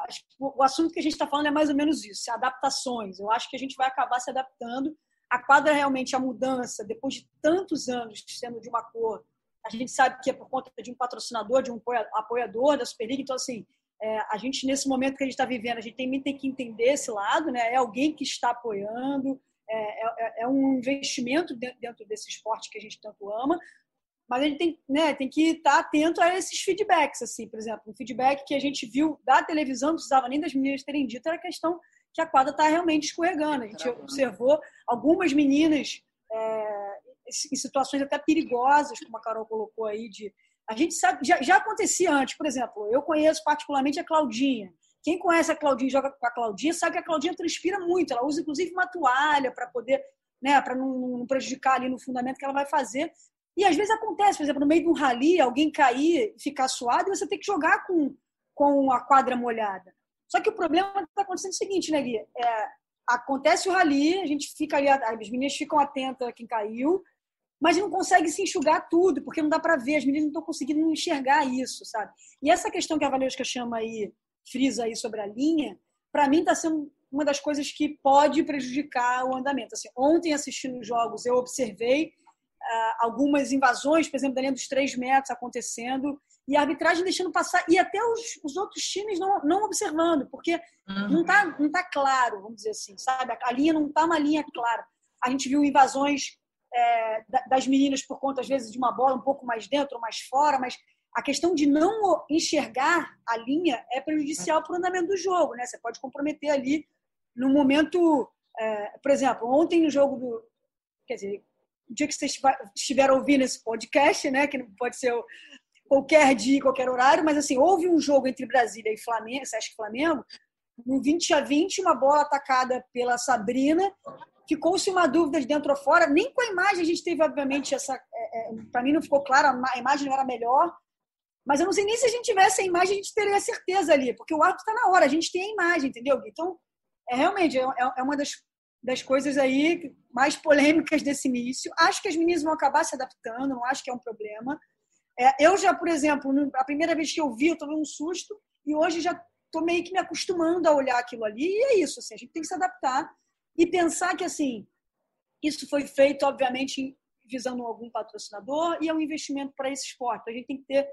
[SPEAKER 2] Acho que o assunto que a gente está falando é mais ou menos isso: adaptações. Eu acho que a gente vai acabar se adaptando. A quadra realmente, a mudança, depois de tantos anos sendo de uma cor, a gente sabe que é por conta de um patrocinador, de um apoiador da Superliga. Então, assim, é, a gente, nesse momento que a gente está vivendo, a gente tem, tem que entender esse lado, né? É alguém que está apoiando, é, é, é um investimento dentro desse esporte que a gente tanto ama, mas a gente tem, né, tem que estar atento a esses feedbacks, assim, por exemplo, um feedback que a gente viu da televisão, não precisava nem das meninas terem dito, era a questão que a quadra está realmente escorregando. A gente observou algumas meninas é, em situações até perigosas, como a Carol colocou aí, de a gente sabe, já, já acontecia antes, por exemplo, eu conheço particularmente a Claudinha. Quem conhece a Claudinha joga com a Claudinha sabe que a Claudinha transpira muito. Ela usa inclusive uma toalha para poder, né, para não, não prejudicar ali no fundamento que ela vai fazer. E às vezes acontece, por exemplo, no meio de um rally, alguém cair e ficar suado e você tem que jogar com, com a quadra molhada. Só que o problema está acontecendo é o seguinte, né, Gui? É, acontece o rally, a gente fica ali, as meninas ficam atentas a quem caiu, mas não consegue se enxugar tudo, porque não dá para ver, as meninas não estão conseguindo enxergar isso, sabe? E essa questão que a Valesca chama aí, frisa aí sobre a linha, para mim está sendo uma das coisas que pode prejudicar o andamento. Assim, ontem, assistindo os jogos, eu observei ah, algumas invasões, por exemplo, da linha dos três metros acontecendo, e a arbitragem deixando passar, e até os, os outros times não, não observando, porque uhum. não está não tá claro, vamos dizer assim, sabe? A linha não está uma linha clara. A gente viu invasões é, das meninas por conta, às vezes, de uma bola um pouco mais dentro ou mais fora, mas a questão de não enxergar a linha é prejudicial para o andamento do jogo, né? Você pode comprometer ali no momento, é, por exemplo, ontem no jogo do, quer dizer, o dia que vocês estiveram ouvindo esse podcast, né, que pode ser qualquer dia, qualquer horário, mas assim, houve um jogo entre Brasília e Flamengo, Sesc Flamengo, no 20 a 20, uma bola atacada pela Sabrina, ficou-se uma dúvida de dentro ou fora, nem com a imagem a gente teve, obviamente, essa, é, é, para mim não ficou claro, a imagem não era melhor, mas eu não sei nem se a gente tivesse a imagem, a gente teria certeza ali, porque o árbitro está na hora, a gente tem a imagem, entendeu? Então, é realmente, é, é uma das das coisas aí mais polêmicas desse início. Acho que as meninas vão acabar se adaptando, não acho que é um problema. É, eu já, por exemplo, a primeira vez que eu vi, eu tomei um susto e hoje já estou meio que me acostumando a olhar aquilo ali. E é isso, assim, a gente tem que se adaptar e pensar que assim isso foi feito, obviamente, visando algum patrocinador e é um investimento para esse esporte. A gente tem que ter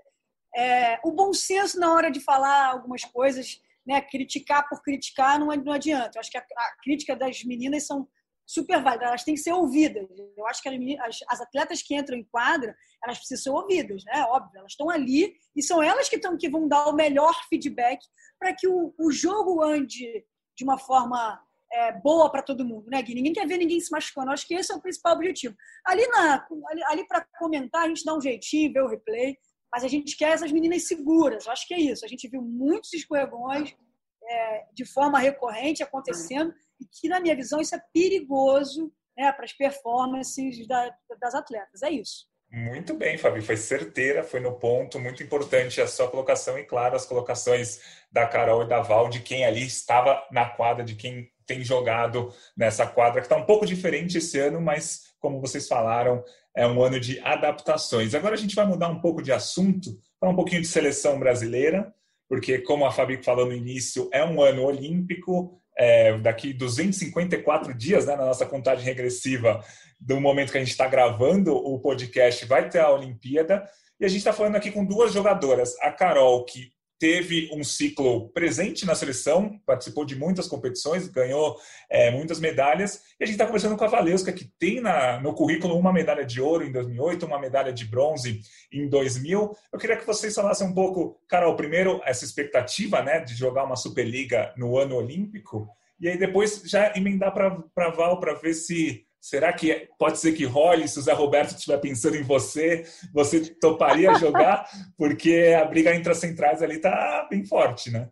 [SPEAKER 2] é, o bom senso na hora de falar algumas coisas né, criticar por criticar não, não adianta. Eu acho que a, a crítica das meninas são super válidas, elas têm que ser ouvidas. Eu acho que as, as, atletas que entram em quadra, elas precisam ser ouvidas, né? Óbvio, elas estão ali e são elas que, estão, que vão dar o melhor feedback para que o, o jogo ande de uma forma é, boa para todo mundo, né, Gui? Ninguém quer ver ninguém se machucando. Acho que esse é o principal objetivo. Ali, ali, ali para comentar, a gente dá um jeitinho, vê o replay, mas a gente quer essas meninas seguras. Acho que é isso. A gente viu muitos escorregões é, de forma recorrente acontecendo e que, na minha visão, isso é perigoso né, para as performances da, das atletas. É isso.
[SPEAKER 1] Muito bem, Fabi, foi certeira, foi no ponto, muito importante a sua colocação e, claro, as colocações da Carol e da Val, de quem ali estava na quadra, de quem tem jogado nessa quadra, que está um pouco diferente esse ano, mas, como vocês falaram, é um ano de adaptações. Agora a gente vai mudar um pouco de assunto, falar um pouquinho de seleção brasileira, porque, como a Fabi falou no início, é um ano olímpico, é, daqui 254 dias, né, na nossa contagem regressiva do momento que a gente está gravando o podcast, vai ter a Olimpíada. E a gente está falando aqui com duas jogadoras. A Carol, que teve um ciclo presente na seleção, participou de muitas competições, ganhou é, muitas medalhas. E a gente está conversando com a Valesca, que tem na, no currículo uma medalha de ouro em 2008, uma medalha de bronze em 2000. Eu queria que vocês falassem um pouco, Carol, primeiro, essa expectativa né, de jogar uma Superliga no ano olímpico, e aí depois já emendar para Val para ver se Será que pode ser que role se o Zé Roberto estiver pensando em você? Você toparia jogar? Porque a briga entre as centrais ali tá bem forte, né?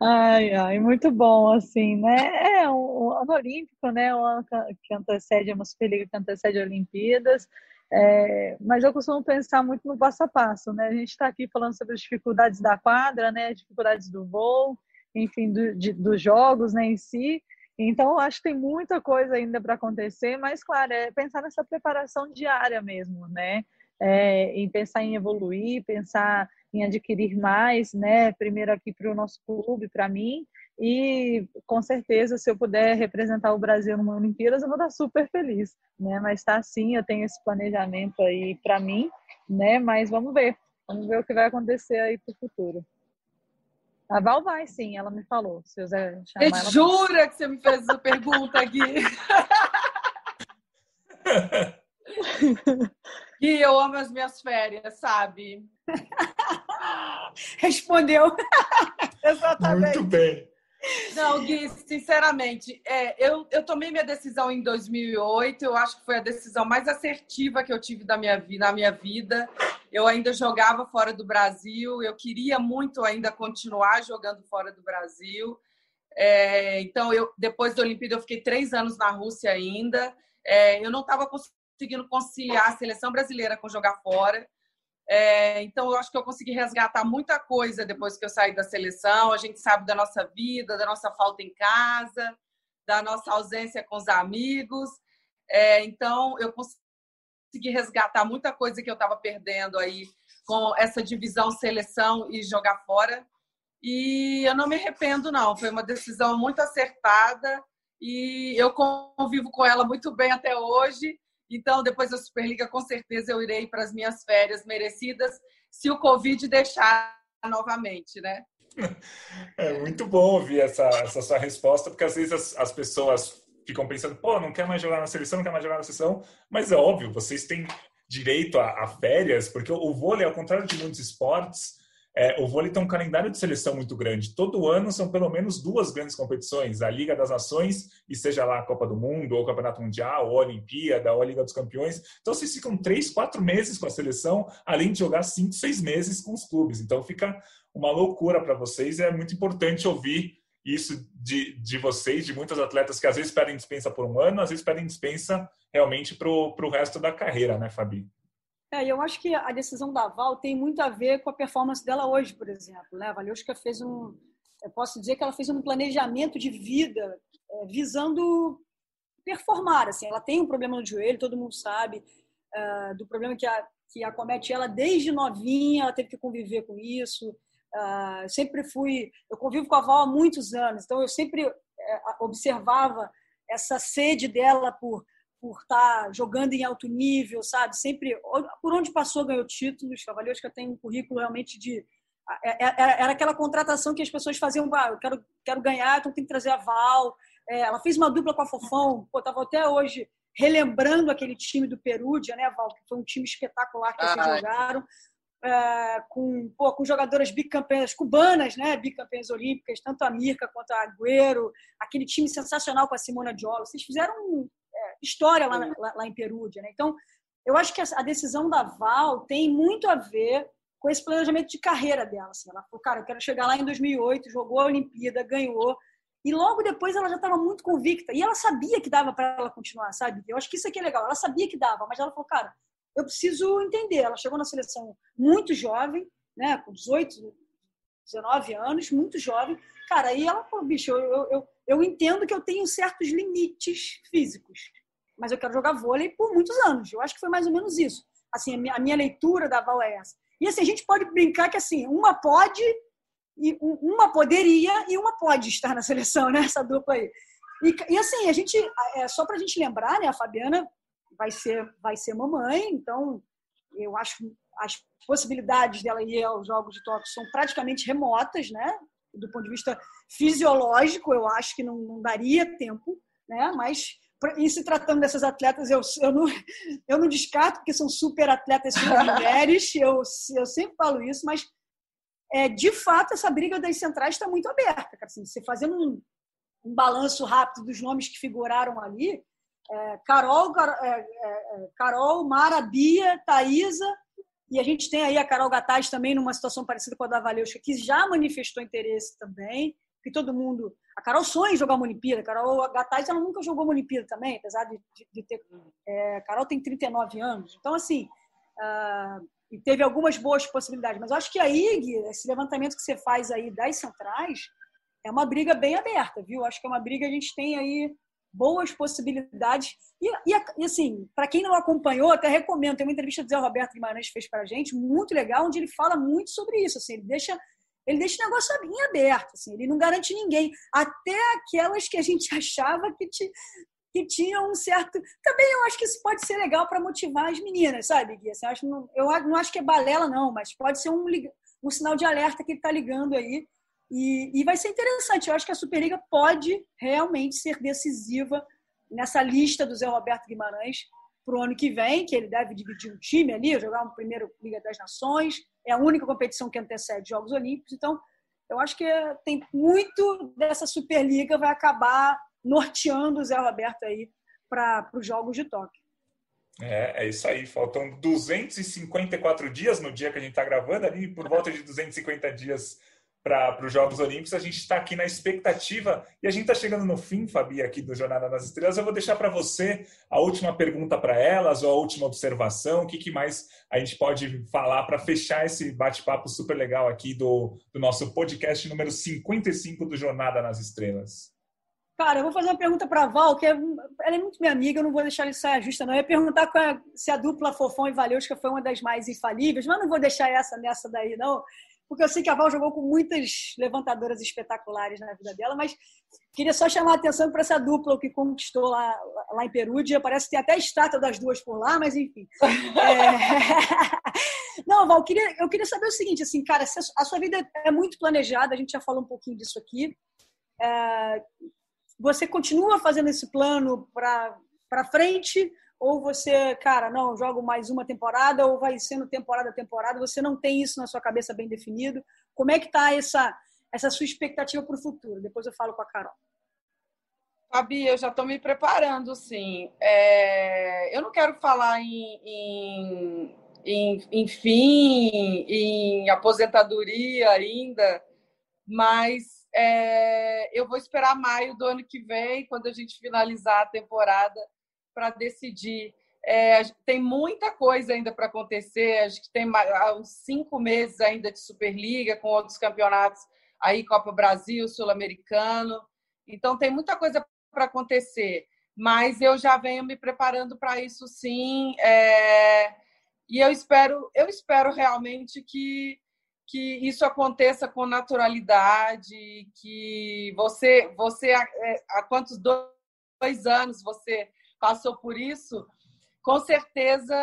[SPEAKER 3] Ai, ai, muito bom, assim, né? É um, ano olímpico, né? Um ano que antecede uma Superliga que antecede Olimpíadas. É, mas eu costumo pensar muito no passo a passo, né? A gente está aqui falando sobre as dificuldades da quadra, né? As dificuldades do voo, enfim, do, de, dos jogos, né, em si. Então, acho que tem muita coisa ainda para acontecer, mas, claro, é pensar nessa preparação diária mesmo, né? É, em pensar em evoluir, pensar em adquirir mais, né? Primeiro aqui para o nosso clube, para mim, e com certeza, se eu puder representar o Brasil numa Olimpíadas, eu vou estar super feliz, né? Mas está assim, eu tenho esse planejamento aí para mim, né? Mas vamos ver, vamos ver o que vai acontecer aí para o futuro. A Val vai, sim, ela me falou. Se eu chamar,
[SPEAKER 4] ela jura que você me fez essa pergunta aqui? e eu amo as minhas férias, sabe?
[SPEAKER 2] Respondeu.
[SPEAKER 1] Exatamente. Muito bem.
[SPEAKER 4] Não, Gui, sinceramente, é, eu, eu tomei minha decisão em 2008. Eu acho que foi a decisão mais assertiva que eu tive da minha, na minha vida. Eu ainda jogava fora do Brasil. Eu queria muito ainda continuar jogando fora do Brasil. É, então, eu depois da Olimpíada, eu fiquei três anos na Rússia ainda. É, eu não estava conseguindo conciliar a seleção brasileira com jogar fora. É, então, eu acho que eu consegui resgatar muita coisa depois que eu saí da seleção. A gente sabe da nossa vida, da nossa falta em casa, da nossa ausência com os amigos. É, então, eu consegui resgatar muita coisa que eu estava perdendo aí com essa divisão seleção e jogar fora. E eu não me arrependo, não. Foi uma decisão muito acertada e eu convivo com ela muito bem até hoje. Então, depois da Superliga, com certeza eu irei para as minhas férias merecidas, se o Covid deixar novamente, né?
[SPEAKER 1] É muito bom ouvir essa, essa sua resposta, porque às vezes as, as pessoas ficam pensando, pô, não quer mais jogar na seleção, não quer mais jogar na seleção, mas é óbvio, vocês têm direito a, a férias, porque o, vôlei, ao contrário de muitos esportes, é, o vôlei tem um calendário de seleção muito grande. Todo ano são pelo menos duas grandes competições: a Liga das Nações, e seja lá a Copa do Mundo, ou o Campeonato Mundial, ou a Olimpíada, ou a Liga dos Campeões. Então vocês ficam três, quatro meses com a seleção, além de jogar cinco, seis meses com os clubes. Então fica uma loucura para vocês. É muito importante ouvir isso de, de vocês, de muitos atletas que às vezes pedem dispensa por um ano, às vezes pedem dispensa realmente para o resto da carreira, né, Fabi?
[SPEAKER 2] É, eu acho que a decisão da Val tem muito a ver com a performance dela hoje, por exemplo. Né? A Valeuska fez um. Eu posso dizer que ela fez um planejamento de vida é, visando performar. Assim. Ela tem um problema no joelho, todo mundo sabe, é, do problema que, a, que acomete ela desde novinha, ela teve que conviver com isso. Uh, sempre fui. Eu convivo com a Val há muitos anos, então eu sempre é, observava essa sede dela por por estar tá jogando em alto nível, sabe? Sempre, por onde passou, ganhou títulos. Cavalheiros tem um currículo realmente de. É, é, era, aquela contratação que as pessoas faziam, ah, eu quero, quero ganhar, então tem que trazer a Val. É, ela fez uma dupla com a Fofão, pô, tava até hoje relembrando aquele time do Perúdia, né, Val? Que foi um time espetacular que eles jogaram. É, com, pô, com jogadoras bicampeãs cubanas, né, bicampeãs olímpicas, tanto a Mirka quanto a Agüero, aquele time sensacional com a Simona Diolo. Vocês fizeram um, história lá, lá, lá em Perúdia. Né? Então, eu acho que a decisão da Val tem muito a ver com esse planejamento de carreira dela. Assim. Ela falou, cara, eu quero chegar lá em 2008, jogou a Olimpíada, ganhou. E logo depois ela já estava muito convicta. E ela sabia que dava para ela continuar, sabe? Eu acho que isso aqui é legal. Ela sabia que dava, mas ela falou, cara, eu preciso entender. Ela chegou na seleção muito jovem, né, com 18, 19 anos, muito jovem. Cara, aí ela falou, bicho, eu, eu, eu entendo que eu tenho certos limites físicos, mas eu quero jogar vôlei por muitos anos. Eu acho que foi mais ou menos isso. Assim, a minha, a minha leitura da Val é essa. E assim, a gente pode brincar que assim, uma pode e uma poderia e uma pode estar na seleção, né? Essa dupla aí. E, e assim, a gente, é, só para a gente lembrar, né? A Fabiana vai ser, vai ser mamãe, então eu acho as possibilidades dela ir aos Jogos de Tóquio são praticamente remotas, né? Do ponto de vista fisiológico, eu acho que não, não daria tempo, né? Mas em se tratando dessas atletas, eu, eu, não, eu não descarto, porque são super atletas super mulheres, eu, eu sempre falo isso, mas é, de fato essa briga das centrais está muito aberta. Assim, você fazendo um, um balanço rápido dos nomes que figuraram ali, é, Carol, é, é, é, Carol, Mara, Bia, Thaisa, e a gente tem aí a Carol Gataz também numa situação parecida com a da Valeuxa, que já manifestou interesse também, que todo mundo... A Carol sonha em jogar uma Olimpíada, a Carol Gataz ela nunca jogou uma Olimpíada também, apesar de, de, de ter... É, Carol tem 39 anos, então assim... Uh, e teve algumas boas possibilidades, mas eu acho que aí, Gui, esse levantamento que você faz aí das centrais, é uma briga bem aberta, viu? Acho que é uma briga a gente tem aí boas possibilidades. E, e, assim, para quem não acompanhou, até recomendo. Tem uma entrevista do Zé Roberto Guimarães que fez para a gente, muito legal, onde ele fala muito sobre isso. Assim, ele deixa ele deixa o negócio em aberto, assim, ele não garante ninguém, até aquelas que a gente achava que, te, que tinham um certo. Também eu acho que isso pode ser legal para motivar as meninas, sabe, Gui? Assim, eu, acho, não, eu não acho que é balela, não, mas pode ser um, um sinal de alerta que ele está ligando aí e, e vai ser interessante. Eu acho que a Superliga pode realmente ser decisiva nessa lista do Zé Roberto Guimarães para o ano que vem, que ele deve dividir um time ali, jogar um primeiro Liga das Nações. É a única competição que antecede Jogos Olímpicos. Então, eu acho que tem muito dessa Superliga vai acabar norteando o Zé Roberto aí para os Jogos de Tóquio.
[SPEAKER 1] É, é isso aí. Faltam 254 dias no dia que a gente está gravando, ali por volta de 250 dias para os Jogos Olímpicos. A gente está aqui na expectativa e a gente está chegando no fim, Fabi, aqui do Jornada das Estrelas. Eu vou deixar para você a última pergunta para elas ou a última observação. O que, que mais a gente pode falar para fechar esse bate-papo super legal aqui do, do nosso podcast número 55 do Jornada nas Estrelas?
[SPEAKER 2] Cara, eu vou fazer uma pergunta para a Val, que é, ela é muito minha amiga, eu não vou deixar ele sair justa, não. Eu ia perguntar a, se a dupla Fofão e Valeuska foi uma das mais infalíveis, mas não vou deixar essa nessa daí, não porque eu sei que a Val jogou com muitas levantadoras espetaculares na vida dela, mas queria só chamar a atenção para essa dupla que conquistou lá, lá em Perúdia. Parece que tem até estátua das duas por lá, mas enfim. É... Não, Val, eu queria, eu queria saber o seguinte, assim, cara, a sua vida é muito planejada, a gente já falou um pouquinho disso aqui. É... Você continua fazendo esse plano para frente ou você, cara, não, jogo mais uma temporada, ou vai sendo temporada a temporada, você não tem isso na sua cabeça bem definido. Como é que está essa, essa sua expectativa para o futuro? Depois eu falo com a Carol.
[SPEAKER 4] Fabi, eu já estou me preparando, sim. É... Eu não quero falar em, em, em, em fim, em aposentadoria ainda, mas é... eu vou esperar maio do ano que vem, quando a gente finalizar a temporada, para decidir. É, tem muita coisa ainda para acontecer. A gente tem uns cinco meses ainda de Superliga, com outros campeonatos aí, Copa Brasil, Sul-Americano. Então, tem muita coisa para acontecer. Mas eu já venho me preparando para isso, sim. É... E eu espero, eu espero realmente que, que isso aconteça com naturalidade, que você, você há, é, há quantos dois anos você passou por isso, com certeza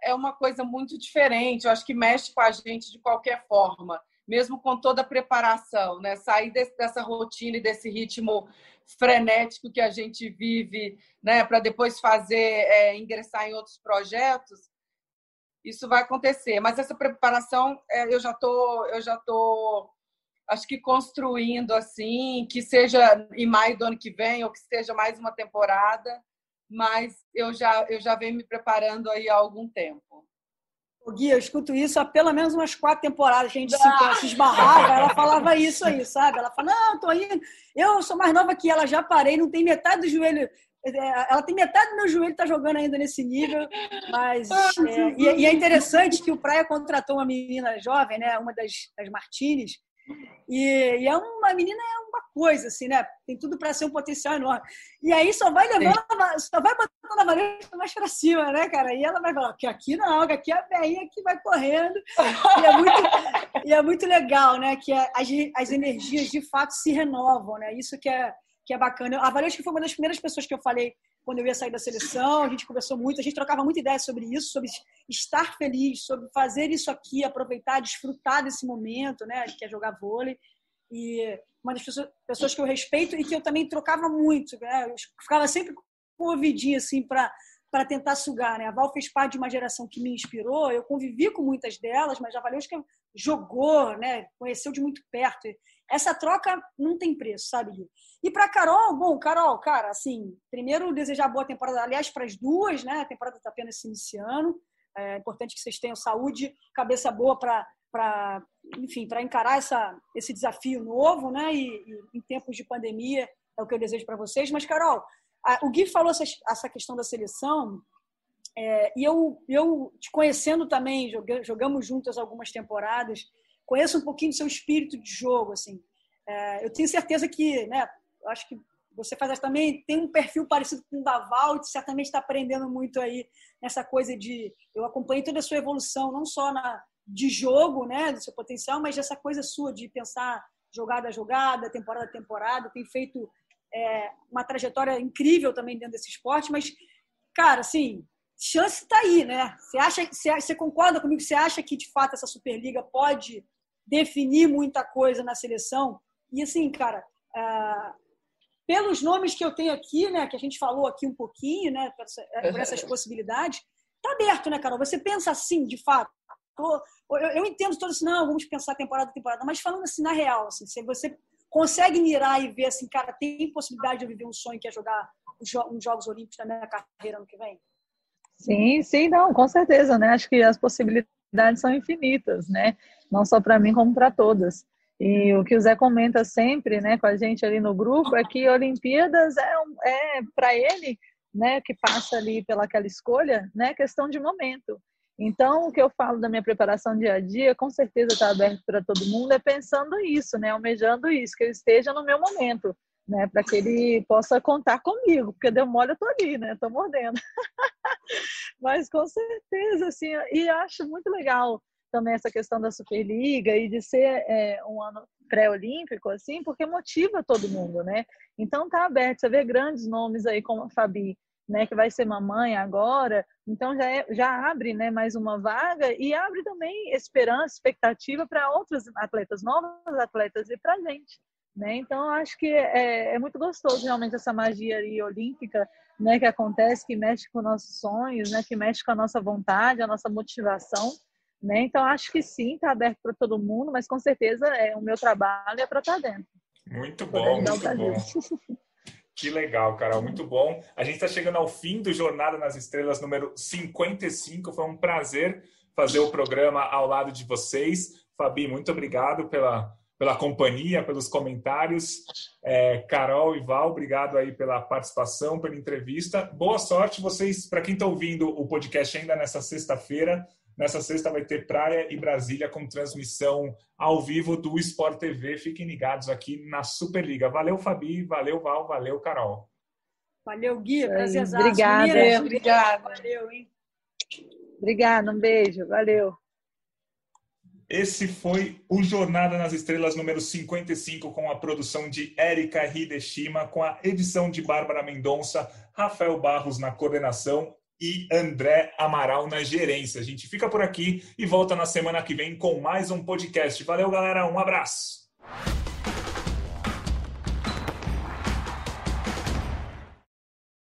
[SPEAKER 4] é uma coisa muito diferente. Eu acho que mexe com a gente de qualquer forma, mesmo com toda a preparação, né? Sair desse, dessa rotina e desse ritmo frenético que a gente vive, né? Para depois fazer é, ingressar em outros projetos, isso vai acontecer. Mas essa preparação é, eu já tô, eu já tô acho que construindo assim, que seja em maio do ano que vem ou que seja mais uma temporada mas eu já, eu já venho me preparando aí há algum tempo.
[SPEAKER 2] O Gui, eu escuto isso há pelo menos umas quatro temporadas que a gente ah. se esbarrava. Ela falava isso aí, sabe? Ela fala: Não, tô indo. Eu sou mais nova que ela, já parei, não tem metade do joelho ela tem metade do meu joelho tá jogando ainda nesse nível, mas é, e, é interessante que o Praia contratou uma menina jovem, né, uma das, das Martins, e, e, é uma menina é uma coisa assim, né? Tem tudo para ser um potencial enorme. E aí só vai levando, Sim. só vai botando a Valesca mais para cima, né, cara? E ela vai falar que aqui não, que aqui é a veinha que vai correndo. E é muito, e é muito legal, né? Que é, as, as energias de fato se renovam, né? Isso que é que é bacana. A Valesca foi uma das primeiras pessoas que eu falei quando eu ia sair da seleção. A gente conversou muito, a gente trocava muita ideia sobre isso, sobre estar feliz, sobre fazer isso aqui, aproveitar, desfrutar desse momento, né? Que é jogar vôlei. E uma das pessoas que eu respeito e que eu também trocava muito, né? Eu ficava sempre com o ouvidinho assim para para tentar sugar, né? A Val fez parte de uma geração que me inspirou. Eu convivi com muitas delas, mas a Valesca jogou, né? Conheceu de muito perto. Essa troca não tem preço, sabe? E para Carol, bom, Carol, cara, assim, primeiro desejar boa temporada, aliás, para as duas, né? A temporada está apenas se iniciando. É importante que vocês tenham saúde, cabeça boa para para enfim para encarar essa, esse desafio novo né e, e, em tempos de pandemia é o que eu desejo para vocês mas Carol a, o Gui falou essa, essa questão da seleção é, e eu eu te conhecendo também jogamos juntas algumas temporadas conheço um pouquinho do seu espírito de jogo assim é, eu tenho certeza que né acho que você faz também tem um perfil parecido com o da Val, certamente está aprendendo muito aí nessa coisa de eu acompanhei toda a sua evolução não só na de jogo, né, do seu potencial, mas dessa coisa sua de pensar jogada a jogada, temporada a temporada, tem feito é, uma trajetória incrível também dentro desse esporte, mas, cara, assim, chance está aí, né? Você acha, você, você concorda comigo? Você acha que de fato essa Superliga pode definir muita coisa na seleção? E assim, cara, uh, pelos nomes que eu tenho aqui, né, que a gente falou aqui um pouquinho, né, por, por essas possibilidades, tá aberto, né, Carol? Você pensa assim, de fato? Eu, eu entendo todo isso, não, vamos pensar temporada a temporada, mas falando assim, na real, assim, se você consegue mirar e ver assim, cara, tem possibilidade de eu viver um sonho que é jogar os Jogos Olímpicos na minha carreira ano que vem?
[SPEAKER 3] Sim, sim, não, com certeza, né? Acho que as possibilidades são infinitas, né? Não só para mim, como para todas. E o que o Zé comenta sempre, né, com a gente ali no grupo, é que Olimpíadas é, é para ele, né, que passa ali pelaquela escolha, né, questão de momento. Então, o que eu falo da minha preparação dia a dia, com certeza está aberto para todo mundo, é pensando isso, né? Almejando isso, que eu esteja no meu momento, né? Para que ele possa contar comigo, porque deu mole, eu tô ali, né? Tô mordendo. Mas com certeza, assim, e acho muito legal também essa questão da Superliga e de ser é, um ano pré-olímpico, assim, porque motiva todo mundo, né? Então tá aberto, você vê grandes nomes aí como a Fabi, né, que vai ser mamãe agora, então já, é, já abre né, mais uma vaga e abre também esperança, expectativa para outros atletas, novos atletas e para a gente. Né? Então acho que é, é, muito gostoso realmente essa magia ali, olímpica né, que acontece, que mexe com nossos sonhos, né, que mexe com a nossa vontade, a nossa motivação. Né? Então acho que sim, está aberto para todo mundo, mas com certeza é o meu trabalho é para estar tá dentro.
[SPEAKER 1] Muito bom, muito bom. Que legal, Carol, muito bom. A gente está chegando ao fim do Jornada nas Estrelas número 55. Foi um prazer fazer o programa ao lado de vocês. Fabi, muito obrigado pela, pela companhia, pelos comentários. É, Carol e Val, obrigado aí pela participação, pela entrevista. Boa sorte vocês, para quem está ouvindo o podcast ainda nessa sexta-feira. Nessa sexta vai ter Praia e Brasília com transmissão ao vivo do Sport TV. Fiquem ligados aqui na Superliga. Valeu, Fabi. Valeu, Val. Valeu, Carol.
[SPEAKER 2] Valeu, Gui. Prazer.
[SPEAKER 3] Obrigada.
[SPEAKER 2] Obrigada. Valeu, hein?
[SPEAKER 3] Obrigada. Um beijo. Valeu.
[SPEAKER 1] Esse foi o Jornada nas Estrelas número 55, com a produção de Érica Hideshima, com a edição de Bárbara Mendonça, Rafael Barros na coordenação e André Amaral na gerência. A gente fica por aqui e volta na semana que vem com mais um podcast. Valeu, galera. Um abraço.